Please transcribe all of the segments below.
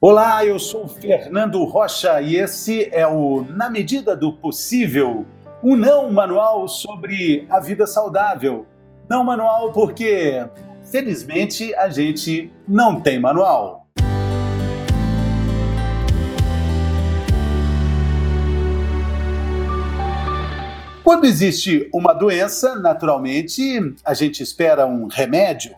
Olá, eu sou Fernando Rocha e esse é o Na Medida do Possível, um não manual sobre a vida saudável. Não manual porque, felizmente, a gente não tem manual. Quando existe uma doença, naturalmente, a gente espera um remédio.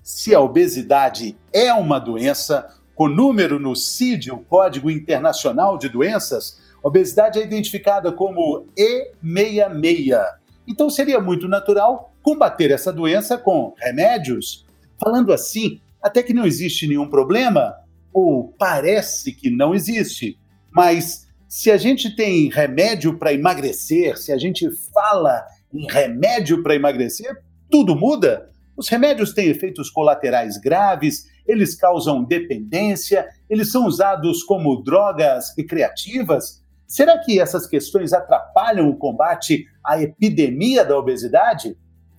Se a obesidade é uma doença, com número no CID, o Código Internacional de Doenças, obesidade é identificada como E66. Então seria muito natural combater essa doença com remédios. Falando assim, até que não existe nenhum problema, ou parece que não existe. Mas se a gente tem remédio para emagrecer, se a gente fala em remédio para emagrecer, tudo muda. Os remédios têm efeitos colaterais graves, eles causam dependência, eles são usados como drogas recreativas. Será que essas questões atrapalham o combate à epidemia da obesidade?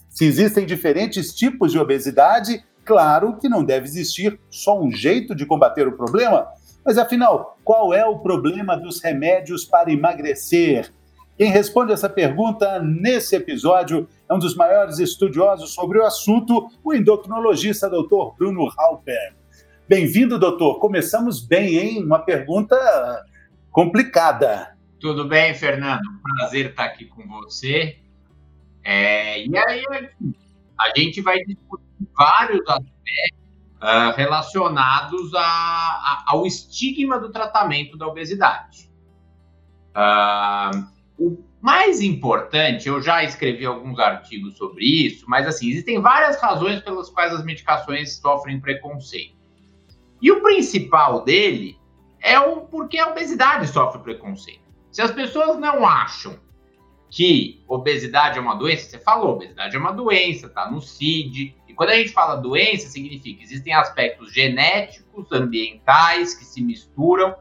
Se existem diferentes tipos de obesidade, claro que não deve existir só um jeito de combater o problema. Mas afinal, qual é o problema dos remédios para emagrecer? Quem responde essa pergunta nesse episódio é um dos maiores estudiosos sobre o assunto, o endocrinologista Dr. Bruno Halper. Bem-vindo, doutor. Começamos bem, hein? Uma pergunta complicada. Tudo bem, Fernando? Prazer estar aqui com você. É, e aí, a gente vai discutir vários aspectos uh, relacionados a, a, ao estigma do tratamento da obesidade. Uh, o mais importante, eu já escrevi alguns artigos sobre isso, mas assim, existem várias razões pelas quais as medicações sofrem preconceito. E o principal dele é o porquê a obesidade sofre preconceito. Se as pessoas não acham que obesidade é uma doença, você falou, obesidade é uma doença, tá no CID. E quando a gente fala doença, significa que existem aspectos genéticos, ambientais que se misturam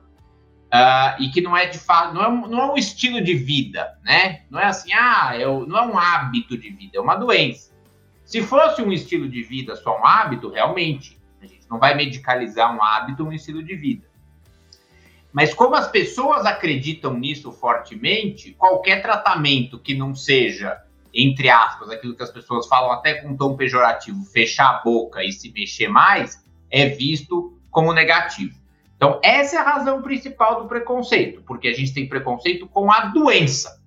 Uh, e que não é de fato, não é, não é um estilo de vida, né? Não é assim, ah, é, não é um hábito de vida, é uma doença. Se fosse um estilo de vida só um hábito, realmente, a gente não vai medicalizar um hábito, um estilo de vida. Mas como as pessoas acreditam nisso fortemente, qualquer tratamento que não seja, entre aspas, aquilo que as pessoas falam até com tom pejorativo, fechar a boca e se mexer mais, é visto como negativo. Então, essa é a razão principal do preconceito, porque a gente tem preconceito com a doença,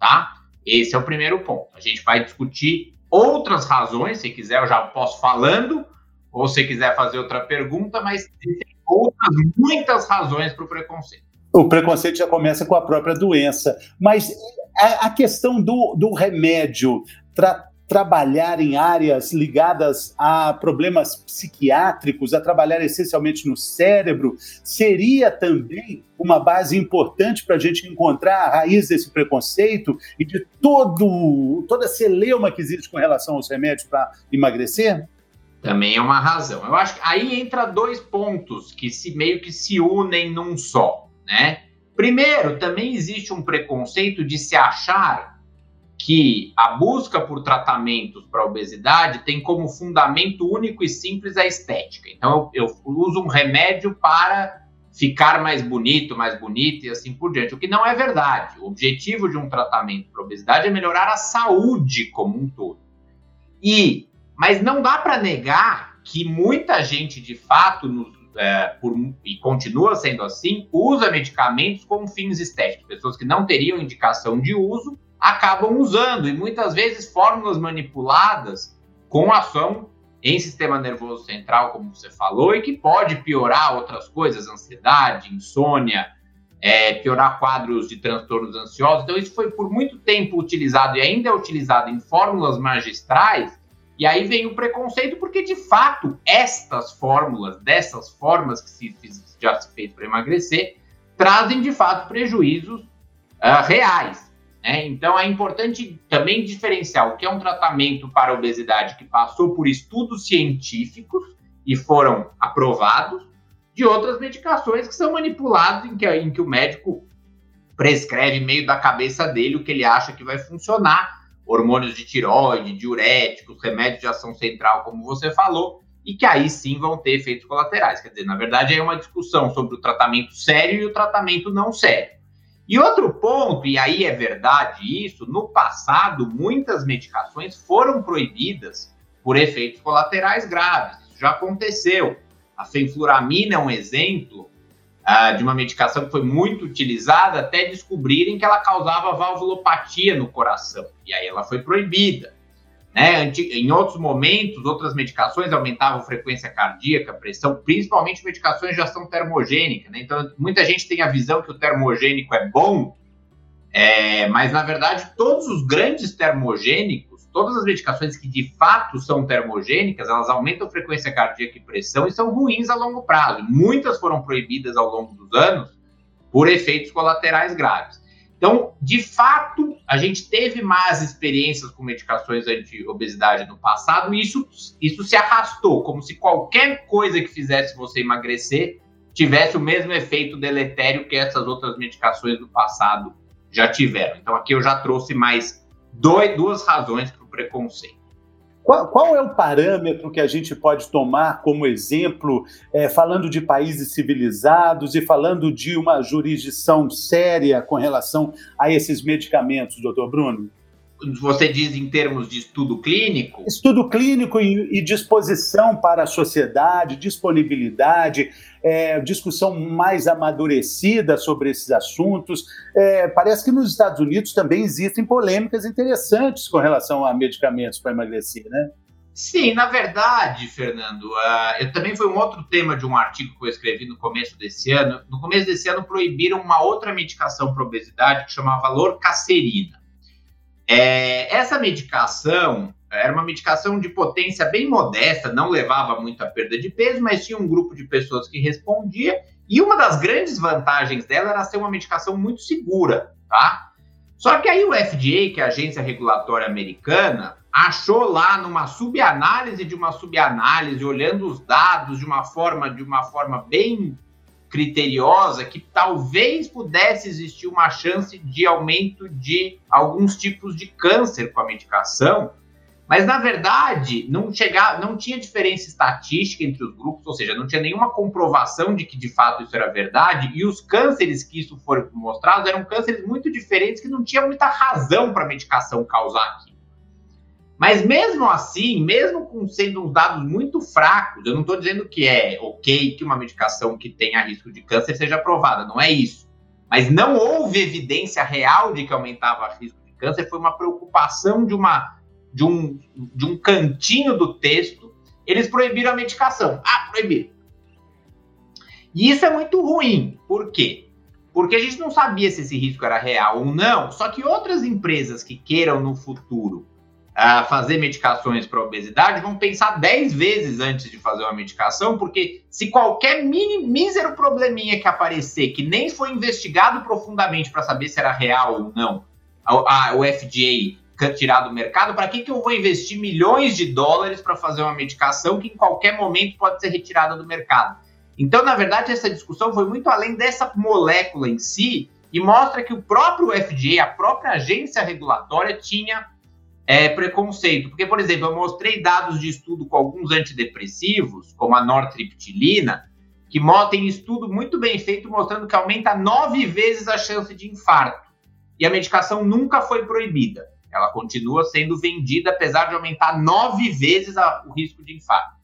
tá? Esse é o primeiro ponto. A gente vai discutir outras razões, se quiser eu já posso falando, ou se quiser fazer outra pergunta, mas tem outras muitas razões para o preconceito. O preconceito já começa com a própria doença, mas a, a questão do, do remédio, tra trabalhar em áreas ligadas a problemas psiquiátricos, a trabalhar essencialmente no cérebro, seria também uma base importante para a gente encontrar a raiz desse preconceito e de todo, toda a celeuma que existe com relação aos remédios para emagrecer? Também é uma razão. Eu acho que aí entra dois pontos que se meio que se unem num só, né? Primeiro, também existe um preconceito de se achar que a busca por tratamentos para obesidade tem como fundamento único e simples a estética. Então, eu, eu, uso um remédio para ficar mais bonito, mais bonita e assim por diante, o que não é verdade. O objetivo de um tratamento para obesidade é melhorar a saúde como um todo. E, mas não dá para negar que muita gente, de fato, nos, é, por, e continua sendo assim, usa medicamentos com fins estéticos. Pessoas que não teriam indicação de uso acabam usando, e muitas vezes fórmulas manipuladas com ação em sistema nervoso central, como você falou, e que pode piorar outras coisas, ansiedade, insônia, é, piorar quadros de transtornos ansiosos. Então, isso foi por muito tempo utilizado e ainda é utilizado em fórmulas magistrais. E aí vem o preconceito, porque de fato, estas fórmulas, dessas formas que se, já se fez para emagrecer, trazem de fato prejuízos uh, reais. Né? Então, é importante também diferenciar o que é um tratamento para obesidade que passou por estudos científicos e foram aprovados, de outras medicações que são manipuladas, em que, em que o médico prescreve meio da cabeça dele o que ele acha que vai funcionar, hormônios de tiroide, diuréticos, remédios de ação central, como você falou, e que aí sim vão ter efeitos colaterais. Quer dizer, na verdade, é uma discussão sobre o tratamento sério e o tratamento não sério. E outro ponto, e aí é verdade isso, no passado, muitas medicações foram proibidas por efeitos colaterais graves. Isso já aconteceu. A fenfluramina é um exemplo uh, de uma medicação que foi muito utilizada até descobrirem que ela causava valvulopatia no coração. E aí ela foi proibida. Né? Em outros momentos, outras medicações aumentavam frequência cardíaca, pressão, principalmente medicações de ação termogênica. Né? Então, muita gente tem a visão que o termogênico é bom, é, mas na verdade, todos os grandes termogênicos, todas as medicações que de fato são termogênicas, elas aumentam frequência cardíaca e pressão e são ruins a longo prazo. Muitas foram proibidas ao longo dos anos por efeitos colaterais graves. Então, de fato, a gente teve más experiências com medicações anti-obesidade no passado e isso, isso se arrastou, como se qualquer coisa que fizesse você emagrecer tivesse o mesmo efeito deletério que essas outras medicações do passado já tiveram. Então, aqui eu já trouxe mais dois, duas razões para o preconceito. Qual, qual, é o parâmetro que a gente pode tomar como exemplo, é, falando de países civilizados e falando de uma jurisdição séria com relação a esses medicamentos, doutor Bruno? Você diz em termos de estudo clínico? Estudo clínico e, e disposição para a sociedade, disponibilidade, é, discussão mais amadurecida sobre esses assuntos. É, parece que nos Estados Unidos também existem polêmicas interessantes com relação a medicamentos para emagrecer, né? Sim, na verdade, Fernando, uh, eu também foi um outro tema de um artigo que eu escrevi no começo desse ano. No começo desse ano proibiram uma outra medicação para obesidade que chamava lorcacerina. É, essa medicação era uma medicação de potência bem modesta, não levava muita perda de peso, mas tinha um grupo de pessoas que respondia. E uma das grandes vantagens dela era ser uma medicação muito segura, tá? Só que aí o FDA, que é a agência regulatória americana, achou lá numa subanálise de uma subanálise, olhando os dados de uma forma de uma forma bem criteriosa, que talvez pudesse existir uma chance de aumento de alguns tipos de câncer com a medicação, mas, na verdade, não, chegava, não tinha diferença estatística entre os grupos, ou seja, não tinha nenhuma comprovação de que de fato isso era verdade, e os cânceres que isso foram mostrados eram cânceres muito diferentes que não tinha muita razão para a medicação causar aquilo. Mas mesmo assim, mesmo com sendo uns dados muito fracos, eu não estou dizendo que é ok que uma medicação que tenha risco de câncer seja aprovada, não é isso. Mas não houve evidência real de que aumentava risco de câncer, foi uma preocupação de uma de um, de um cantinho do texto, eles proibiram a medicação. Ah, proibiram. E isso é muito ruim. Por quê? Porque a gente não sabia se esse risco era real ou não. Só que outras empresas que queiram no futuro uh, fazer medicações para obesidade vão pensar 10 vezes antes de fazer uma medicação, porque se qualquer mini, mísero probleminha que aparecer, que nem foi investigado profundamente para saber se era real ou não, a, a, o FDA tirar do mercado, para que, que eu vou investir milhões de dólares para fazer uma medicação que em qualquer momento pode ser retirada do mercado? Então, na verdade, essa discussão foi muito além dessa molécula em si e mostra que o próprio FDA, a própria agência regulatória, tinha é, preconceito. Porque, por exemplo, eu mostrei dados de estudo com alguns antidepressivos, como a nortriptilina, que tem estudo muito bem feito mostrando que aumenta nove vezes a chance de infarto. E a medicação nunca foi proibida. Ela continua sendo vendida, apesar de aumentar nove vezes a, o risco de infarto.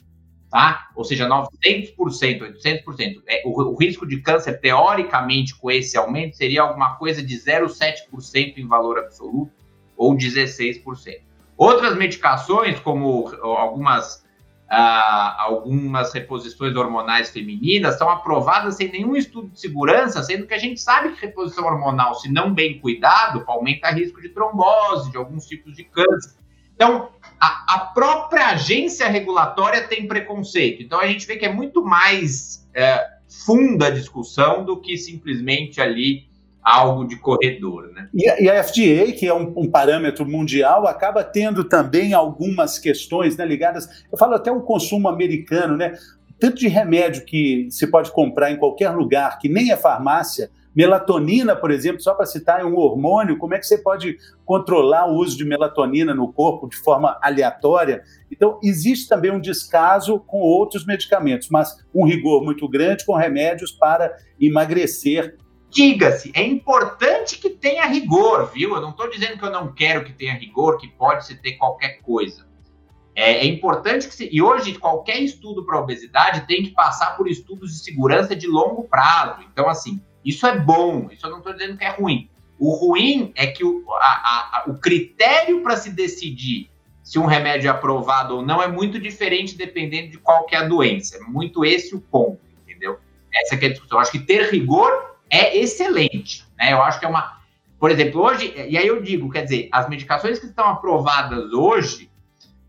Tá? Ou seja, 900%, 800%. É, o, o risco de câncer, teoricamente, com esse aumento, seria alguma coisa de 0,7% em valor absoluto ou 16%. Outras medicações, como algumas ah, algumas reposições hormonais femininas são aprovadas sem nenhum estudo de segurança, sendo que a gente sabe que reposição hormonal, se não bem cuidado, aumenta risco de trombose, de alguns tipos de câncer. Então, a, a própria agência regulatória tem preconceito. Então, a gente vê que é muito mais é, funda a discussão do que simplesmente ali algo de corredor. Né? E, a, e a FDA, que é um, um, parâmetro mundial, acaba tendo também algumas questões né, ligadas. Eu falo até o consumo americano, né? Tanto de remédio que se pode comprar em qualquer lugar, que nem é farmácia, Melatonina, por exemplo, só para citar, é um hormônio, como é que você pode controlar o uso de melatonina no corpo de forma aleatória? Então, existe também um descaso com outros medicamentos, mas um rigor muito grande com remédios para emagrecer diga-se, é importante que tenha rigor, viu? Eu não estou dizendo que eu não quero que tenha rigor, que pode se ter qualquer coisa. É, é importante que se, e hoje qualquer estudo para obesidade tem que passar por estudos de segurança de longo prazo. Então, assim, isso é bom. Isso eu não estou dizendo que é ruim. O ruim é que o, a, a, o critério para se decidir se um remédio é aprovado ou não é muito diferente dependendo de qual que é a doença. É muito esse o ponto, entendeu? Essa é a discussão. Eu acho que ter rigor é excelente. Né? Eu acho que é uma. Por exemplo, hoje, e aí eu digo, quer dizer, as medicações que estão aprovadas hoje,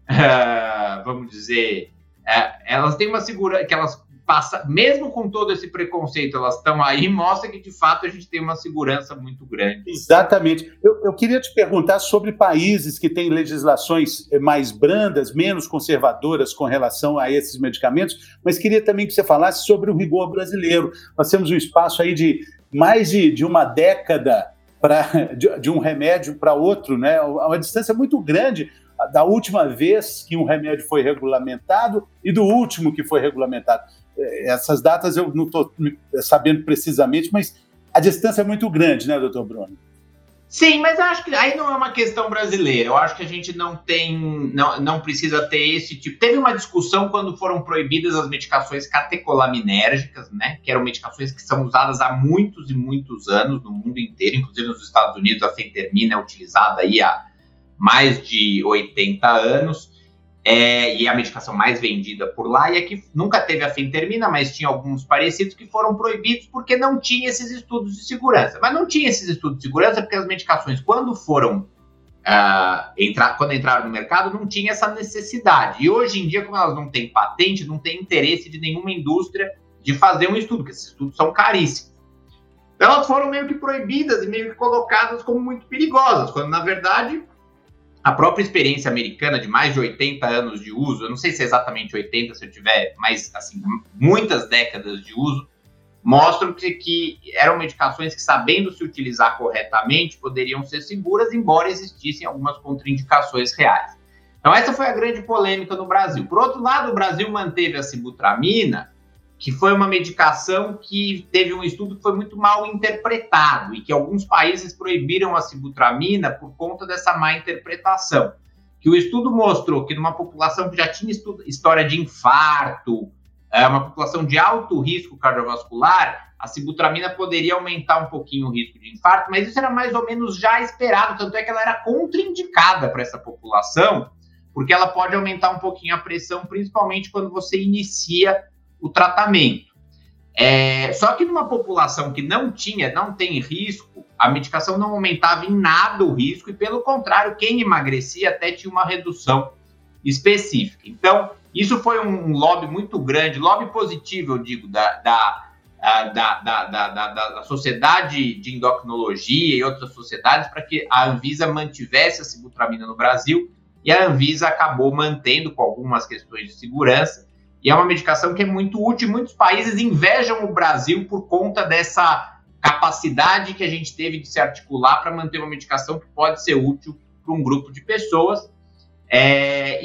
uh, vamos dizer, uh, elas têm uma segurança, que elas passa, mesmo com todo esse preconceito, elas estão aí, mostra que de fato a gente tem uma segurança muito grande. Exatamente. Eu, eu queria te perguntar sobre países que têm legislações mais brandas, menos conservadoras com relação a esses medicamentos, mas queria também que você falasse sobre o rigor brasileiro. Nós temos um espaço aí de mais de, de uma década pra, de, de um remédio para outro, né? Uma distância muito grande da última vez que um remédio foi regulamentado e do último que foi regulamentado essas datas eu não estou sabendo precisamente, mas a distância é muito grande, né, doutor Bruno? Sim, mas acho que aí não é uma questão brasileira. Eu acho que a gente não tem, não, não precisa ter esse tipo. Teve uma discussão quando foram proibidas as medicações catecolaminérgicas, né? Que eram medicações que são usadas há muitos e muitos anos no mundo inteiro, inclusive nos Estados Unidos a fentermina é utilizada aí há mais de 80 anos é, e é a medicação mais vendida por lá, e é que nunca teve a fentermina, mas tinha alguns parecidos que foram proibidos porque não tinha esses estudos de segurança. Mas não tinha esses estudos de segurança porque as medicações, quando foram uh, entrar, quando entraram no mercado, não tinha essa necessidade. E hoje em dia, como elas não têm patente, não tem interesse de nenhuma indústria de fazer um estudo, porque esses estudos são caríssimos. Elas foram meio que proibidas e meio que colocadas como muito perigosas, quando na verdade a própria experiência americana de mais de 80 anos de uso, eu não sei se é exatamente 80, se eu tiver, mas assim, muitas décadas de uso, mostram que, que eram medicações que, sabendo se utilizar corretamente, poderiam ser seguras, embora existissem algumas contraindicações reais. Então, essa foi a grande polêmica no Brasil. Por outro lado, o Brasil manteve a sibutramina que foi uma medicação que teve um estudo que foi muito mal interpretado e que alguns países proibiram a sibutramina por conta dessa má interpretação. Que o estudo mostrou que numa população que já tinha história de infarto, é, uma população de alto risco cardiovascular, a sibutramina poderia aumentar um pouquinho o risco de infarto, mas isso era mais ou menos já esperado, tanto é que ela era contraindicada para essa população, porque ela pode aumentar um pouquinho a pressão, principalmente quando você inicia o tratamento. É, só que numa população que não tinha, não tem risco, a medicação não aumentava em nada o risco, e pelo contrário, quem emagrecia até tinha uma redução específica. Então, isso foi um lobby muito grande, lobby positivo, eu digo, da, da, da, da, da, da sociedade de endocrinologia e outras sociedades, para que a Anvisa mantivesse a sibutramina no Brasil, e a Anvisa acabou mantendo com algumas questões de segurança, e é uma medicação que é muito útil. Muitos países invejam o Brasil por conta dessa capacidade que a gente teve de se articular para manter uma medicação que pode ser útil para um grupo de pessoas, é,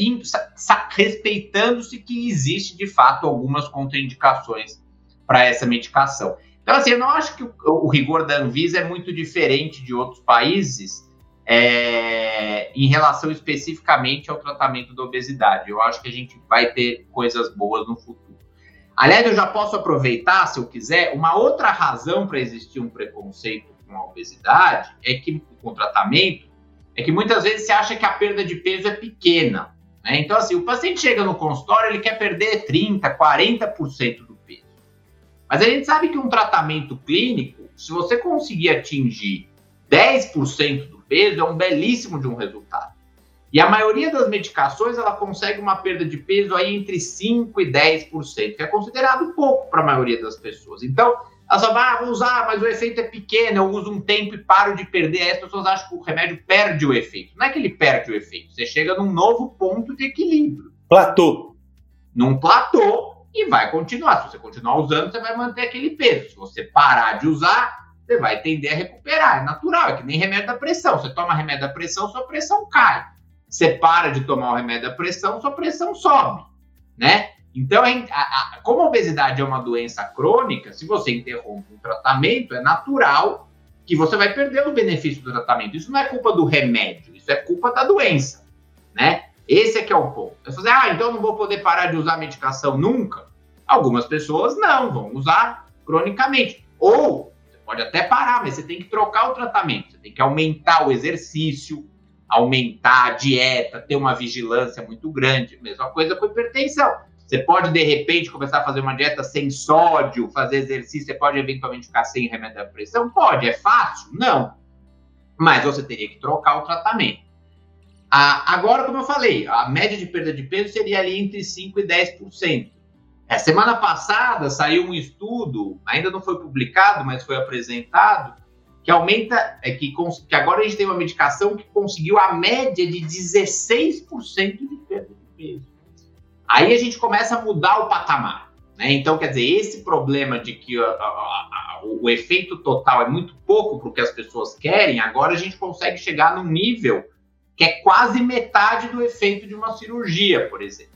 respeitando-se que existe de fato algumas contraindicações para essa medicação. Então, assim, eu não acho que o, o rigor da Anvisa é muito diferente de outros países, é, em relação especificamente ao tratamento da obesidade. Eu acho que a gente vai ter coisas boas no futuro. Aliás, eu já posso aproveitar, se eu quiser, uma outra razão para existir um preconceito com a obesidade é que com o tratamento é que muitas vezes se acha que a perda de peso é pequena. Né? Então, assim, o paciente chega no consultório, ele quer perder 30%, 40% do peso. Mas a gente sabe que um tratamento clínico, se você conseguir atingir 10% do peso, é um belíssimo de um resultado. E a maioria das medicações, ela consegue uma perda de peso aí entre 5% e 10%, que é considerado pouco para a maioria das pessoas. Então, elas falam, ah, vou usar, mas o efeito é pequeno, eu uso um tempo e paro de perder. Aí as pessoas acham que o remédio perde o efeito. Não é que ele perde o efeito, você chega num novo ponto de equilíbrio. Platô. Num platô e vai continuar. Se você continuar usando, você vai manter aquele peso. Se você parar de usar, você vai tender a recuperar. É natural, é que nem remédio da pressão. Você toma remédio da pressão, sua pressão cai. Você para de tomar o remédio da pressão, sua pressão sobe, né? Então, a, como a obesidade é uma doença crônica, se você interrompe o tratamento, é natural que você vai perder o benefício do tratamento. Isso não é culpa do remédio, isso é culpa da doença, né? Esse é que é o ponto. Você dizer, ah, então não vou poder parar de usar medicação nunca? Algumas pessoas não, vão usar cronicamente. Ou, pode até parar, mas você tem que trocar o tratamento, você tem que aumentar o exercício, aumentar a dieta, ter uma vigilância muito grande. Mesma coisa com hipertensão. Você pode, de repente, começar a fazer uma dieta sem sódio, fazer exercício, você pode eventualmente ficar sem remédio da pressão? Pode, é fácil? Não. Mas você teria que trocar o tratamento. Ah, agora, como eu falei, a média de perda de peso seria ali entre 5% e 10%. A semana passada saiu um estudo, ainda não foi publicado, mas foi apresentado, que aumenta, é, que, que agora a gente tem uma medicação que conseguiu a média de 16% de perda de peso. Aí a gente começa a mudar o patamar. Né? Então, quer dizer, esse problema de que a, a, a, o efeito total é muito pouco para o que as pessoas querem, agora a gente consegue chegar num nível que é quase metade do efeito de uma cirurgia, por exemplo.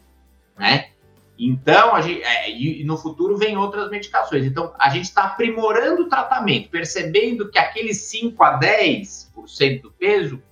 Né? Então, a gente, é, e no futuro vem outras medicações. Então, a gente está aprimorando o tratamento, percebendo que aqueles 5 a 10% do peso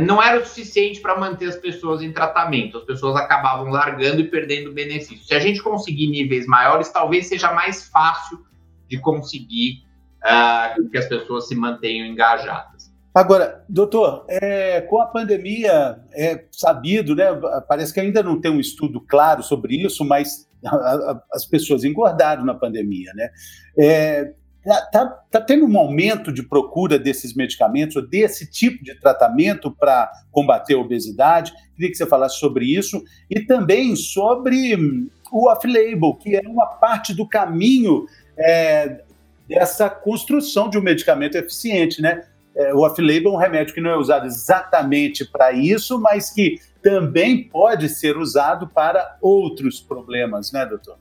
não era o suficiente para manter as pessoas em tratamento. As pessoas acabavam largando e perdendo benefício. Se a gente conseguir níveis maiores, talvez seja mais fácil de conseguir uh, que as pessoas se mantenham engajadas. Agora, doutor, é, com a pandemia, é sabido, né? Parece que ainda não tem um estudo claro sobre isso, mas a, a, as pessoas engordaram na pandemia, né? É, Está tá, tá tendo um aumento de procura desses medicamentos, desse tipo de tratamento para combater a obesidade. Queria que você falasse sobre isso e também sobre o off-label, que é uma parte do caminho é, dessa construção de um medicamento eficiente, né? É, o off-label é um remédio que não é usado exatamente para isso, mas que também pode ser usado para outros problemas, né, doutor?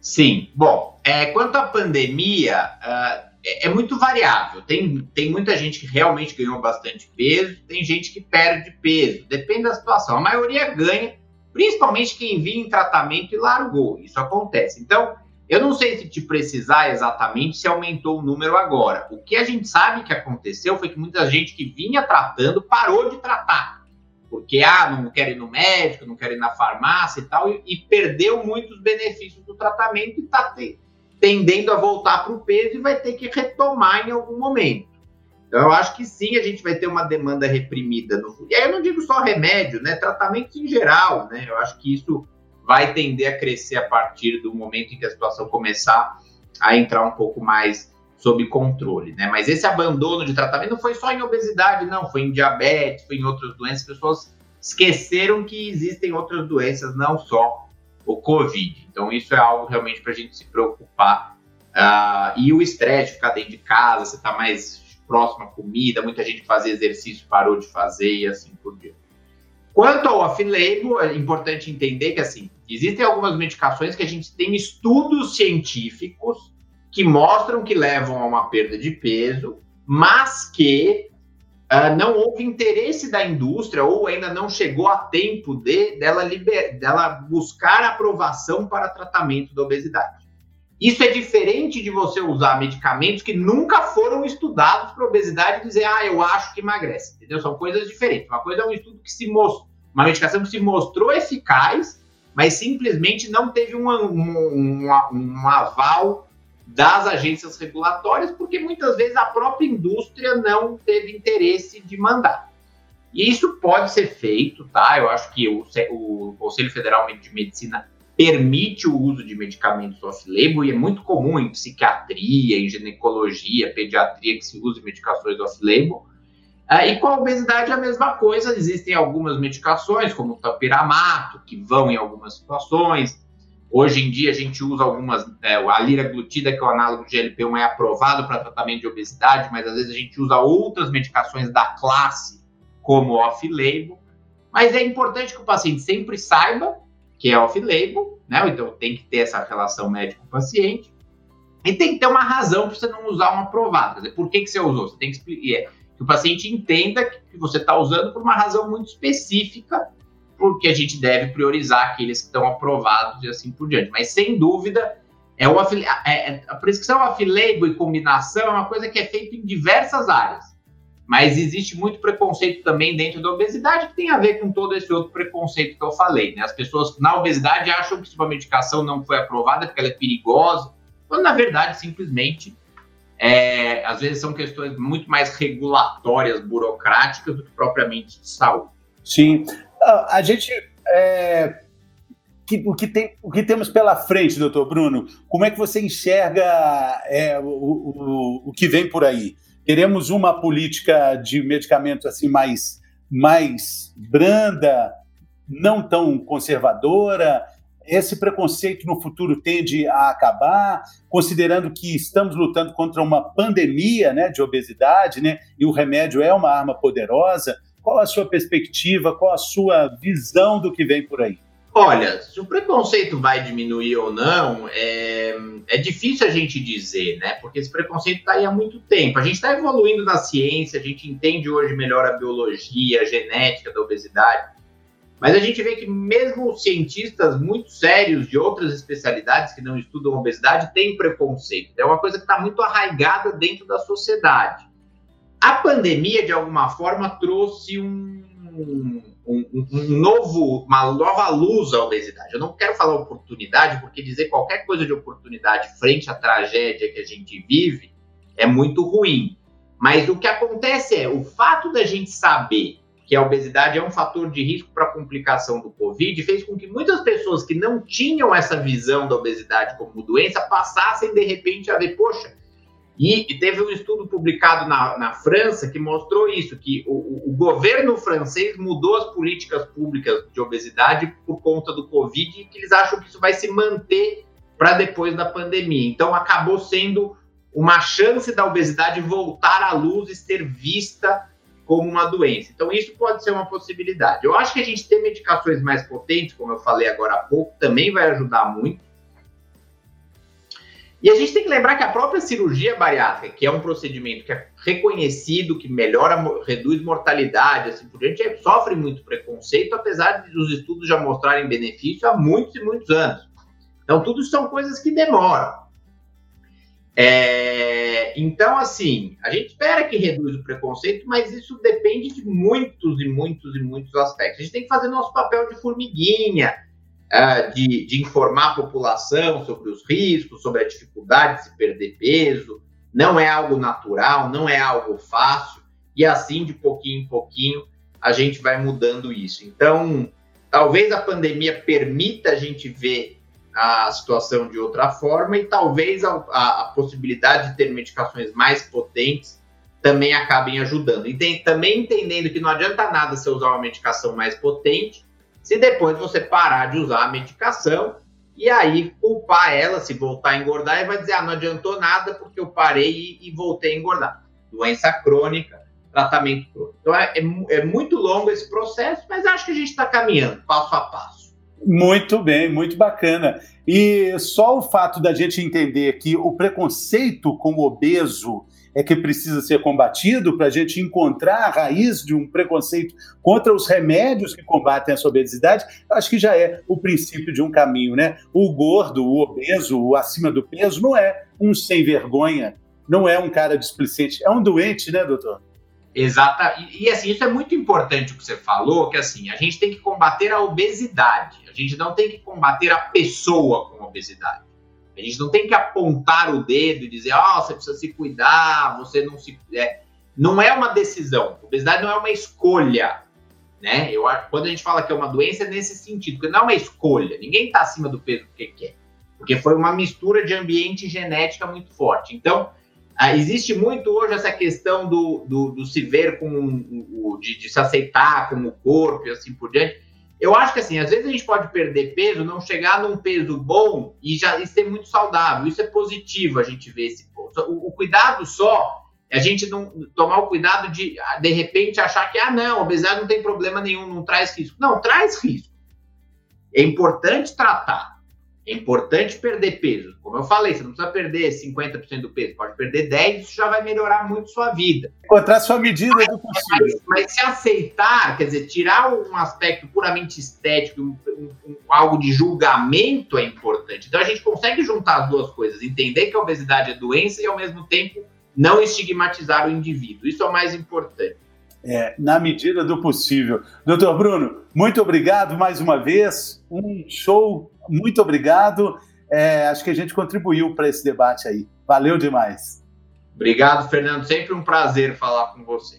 Sim. Bom, é, quanto à pandemia, uh, é, é, muito variável. Tem, tem muita gente que realmente ganhou bastante peso, tem gente que perde peso. Depende da situação. A maioria ganha, principalmente quem vinha em tratamento e largou. Isso acontece. Então, eu não sei se te precisar exatamente se aumentou o número agora. O que a gente sabe que aconteceu foi que muita gente que vinha tratando parou de tratar porque ah, não quero ir no médico, não quero ir na farmácia e tal, e, e perdeu muitos benefícios do tratamento e está tendendo a voltar para o peso e vai ter que retomar em algum momento. Então, eu acho que sim, a gente vai ter uma demanda reprimida no E aí eu não digo só remédio, né? Tratamentos em geral, né? Eu acho que isso vai tender a crescer a partir do momento em que a situação começar a entrar um pouco mais sob controle, né? Mas esse abandono de tratamento não foi só em obesidade, não, foi em diabetes, foi em outras doenças. As pessoas esqueceram que existem outras doenças, não só o Covid. Então, isso é algo realmente para a gente se preocupar. Uh, e o estresse ficar dentro de casa, você está mais próximo à comida, muita gente fazia exercício parou de fazer e assim por diante. Quanto ao off-label, é importante entender que assim, existem algumas medicações que a gente tem estudos científicos que mostram que levam a uma perda de peso, mas que uh, não houve interesse da indústria ou ainda não chegou a tempo de dela, liber, dela buscar aprovação para tratamento da obesidade. Isso é diferente de você usar medicamentos que nunca foram estudados para obesidade e dizer, ah, eu acho que emagrece. Entendeu? São coisas diferentes. Uma coisa é um estudo que se mostrou, uma medicação que se mostrou eficaz, mas simplesmente não teve um, um, um, um aval das agências regulatórias, porque muitas vezes a própria indústria não teve interesse de mandar. E isso pode ser feito, tá? Eu acho que o, o Conselho Federal de Medicina permite o uso de medicamentos off-label e é muito comum em psiquiatria, em ginecologia, pediatria que se use medicações off-label. Ah, e com a obesidade é a mesma coisa, existem algumas medicações, como o tapiramato, que vão em algumas situações, Hoje em dia a gente usa algumas, é, a liraglutida, que é o análogo de GLP-1, é aprovado para tratamento de obesidade, mas às vezes a gente usa outras medicações da classe, como off-label. Mas é importante que o paciente sempre saiba que é off-label, né? Então tem que ter essa relação médico-paciente. E tem que ter uma razão para você não usar uma aprovada. Quer dizer, por que, que você usou? Você tem que explicar. É, que o paciente entenda que você está usando por uma razão muito específica, porque a gente deve priorizar aqueles que estão aprovados e assim por diante. Mas, sem dúvida, é o é, é, a prescrição off-label e combinação é uma coisa que é feita em diversas áreas. Mas existe muito preconceito também dentro da obesidade, que tem a ver com todo esse outro preconceito que eu falei. Né? As pessoas na obesidade acham que se uma medicação não foi aprovada porque ela é perigosa, quando na verdade simplesmente é, às vezes são questões muito mais regulatórias, burocráticas, do que propriamente de saúde. Sim. A gente. É, que, o, que tem, o que temos pela frente, doutor Bruno? Como é que você enxerga é, o, o, o que vem por aí? Queremos uma política de medicamento assim mais, mais branda, não tão conservadora? Esse preconceito no futuro tende a acabar, considerando que estamos lutando contra uma pandemia né, de obesidade, né, e o remédio é uma arma poderosa. Qual a sua perspectiva, qual a sua visão do que vem por aí? Olha, se o preconceito vai diminuir ou não, é, é difícil a gente dizer, né? Porque esse preconceito está aí há muito tempo. A gente está evoluindo na ciência, a gente entende hoje melhor a biologia, a genética da obesidade. Mas a gente vê que mesmo cientistas muito sérios de outras especialidades que não estudam obesidade têm preconceito. É uma coisa que está muito arraigada dentro da sociedade. A pandemia, de alguma forma, trouxe um, um, um, novo, uma nova luz à obesidade. Eu não quero falar oportunidade, porque dizer qualquer coisa de oportunidade frente à tragédia que a gente vive é muito ruim. Mas o que acontece é o fato da gente saber que a obesidade é um fator de risco para complicação do Covid, fez com que muitas pessoas que não tinham essa visão da obesidade como doença passassem de repente a ver, poxa, e, e, teve um estudo publicado na, na França que mostrou isso, que o, o, governo francês mudou as políticas públicas de obesidade por conta do Covid e que eles acham que isso vai se manter para depois da pandemia. Então, acabou sendo uma chance da obesidade voltar à luz e ser vista como uma doença. Então, isso pode ser uma possibilidade. Eu acho que a gente ter medicações mais potentes, como eu falei agora há pouco, também vai ajudar muito. E a gente tem que lembrar que a própria cirurgia bariátrica, que é um procedimento que é reconhecido, que melhora, reduz mortalidade, assim por diante, é, sofre muito preconceito, apesar dos estudos já mostrarem benefício há muitos e muitos anos. Então, tudo são coisas que demoram. É, então, assim, a gente espera que reduza o preconceito, mas isso depende de muitos e muitos e muitos aspectos. A gente tem que fazer nosso papel de formiguinha, uh, de, de, informar a população sobre os riscos, sobre a dificuldade de se perder peso. Não é algo natural, não é algo fácil, e assim, de pouquinho em pouquinho, a gente vai mudando isso. Então, talvez a pandemia permita a gente ver a situação de outra forma, e talvez a, a, a possibilidade de ter medicações mais potentes também acabem ajudando. E tem, também entendendo que não adianta nada você usar uma medicação mais potente se depois você parar de usar a medicação e aí culpar ela se voltar a engordar e vai dizer, ah, não adiantou nada porque eu parei e, voltei a engordar. Doença crônica, tratamento crônico. Então é, é, é muito longo esse processo, mas acho que a gente está caminhando passo a passo. Muito bem, muito bacana. E só o fato da gente entender que o preconceito com o obeso é que precisa ser combatido para a gente encontrar a raiz de um preconceito contra os remédios que combatem essa obesidade, acho que já é o princípio de um caminho, né? O gordo, o obeso, o acima do peso não é um sem vergonha, não é um cara displicente, é um doente, né, doutor? Exata. E, e, assim, isso é muito importante o que você falou, que assim, a gente tem que combater a obesidade. A gente não tem que combater a pessoa com obesidade. A gente não tem que apontar o dedo e dizer, ó, oh, você precisa se cuidar, você não se. É, não é uma decisão. Obesidade não é uma escolha. Né? Eu, quando a gente fala que é uma doença, é nesse sentido, porque não é uma escolha. Ninguém está acima do peso porque quer. Porque foi uma mistura de ambiente e genética muito forte. Então, ah, existe muito hoje essa questão do, do, do se ver como. De, de se aceitar como corpo e assim por diante eu acho que assim, às vezes a gente pode perder peso, não chegar num peso bom e já e ser muito saudável. Isso é positivo a gente ver esse ponto. O, o cuidado só é a gente não tomar o cuidado de de repente achar que ah não, obesidade não tem problema nenhum, não traz risco. Não, traz risco. É importante tratar. É importante perder peso. Como eu falei, você não precisa perder 50% do peso, pode perder 10%, isso já vai melhorar muito sua vida. Encontrar sua medida do possível. Mas, mas, se aceitar, quer dizer, tirar um aspecto puramente estético, um, um, algo de julgamento é importante. Então a gente consegue juntar as duas coisas, entender que a obesidade é doença e ao mesmo tempo não estigmatizar o indivíduo. Isso é o mais importante. É, na medida do possível. Doutor Bruno, muito obrigado mais uma vez. Um show, muito obrigado. É, acho que a gente contribuiu para esse debate aí. Valeu demais. Obrigado, Fernando. Sempre um prazer falar com você.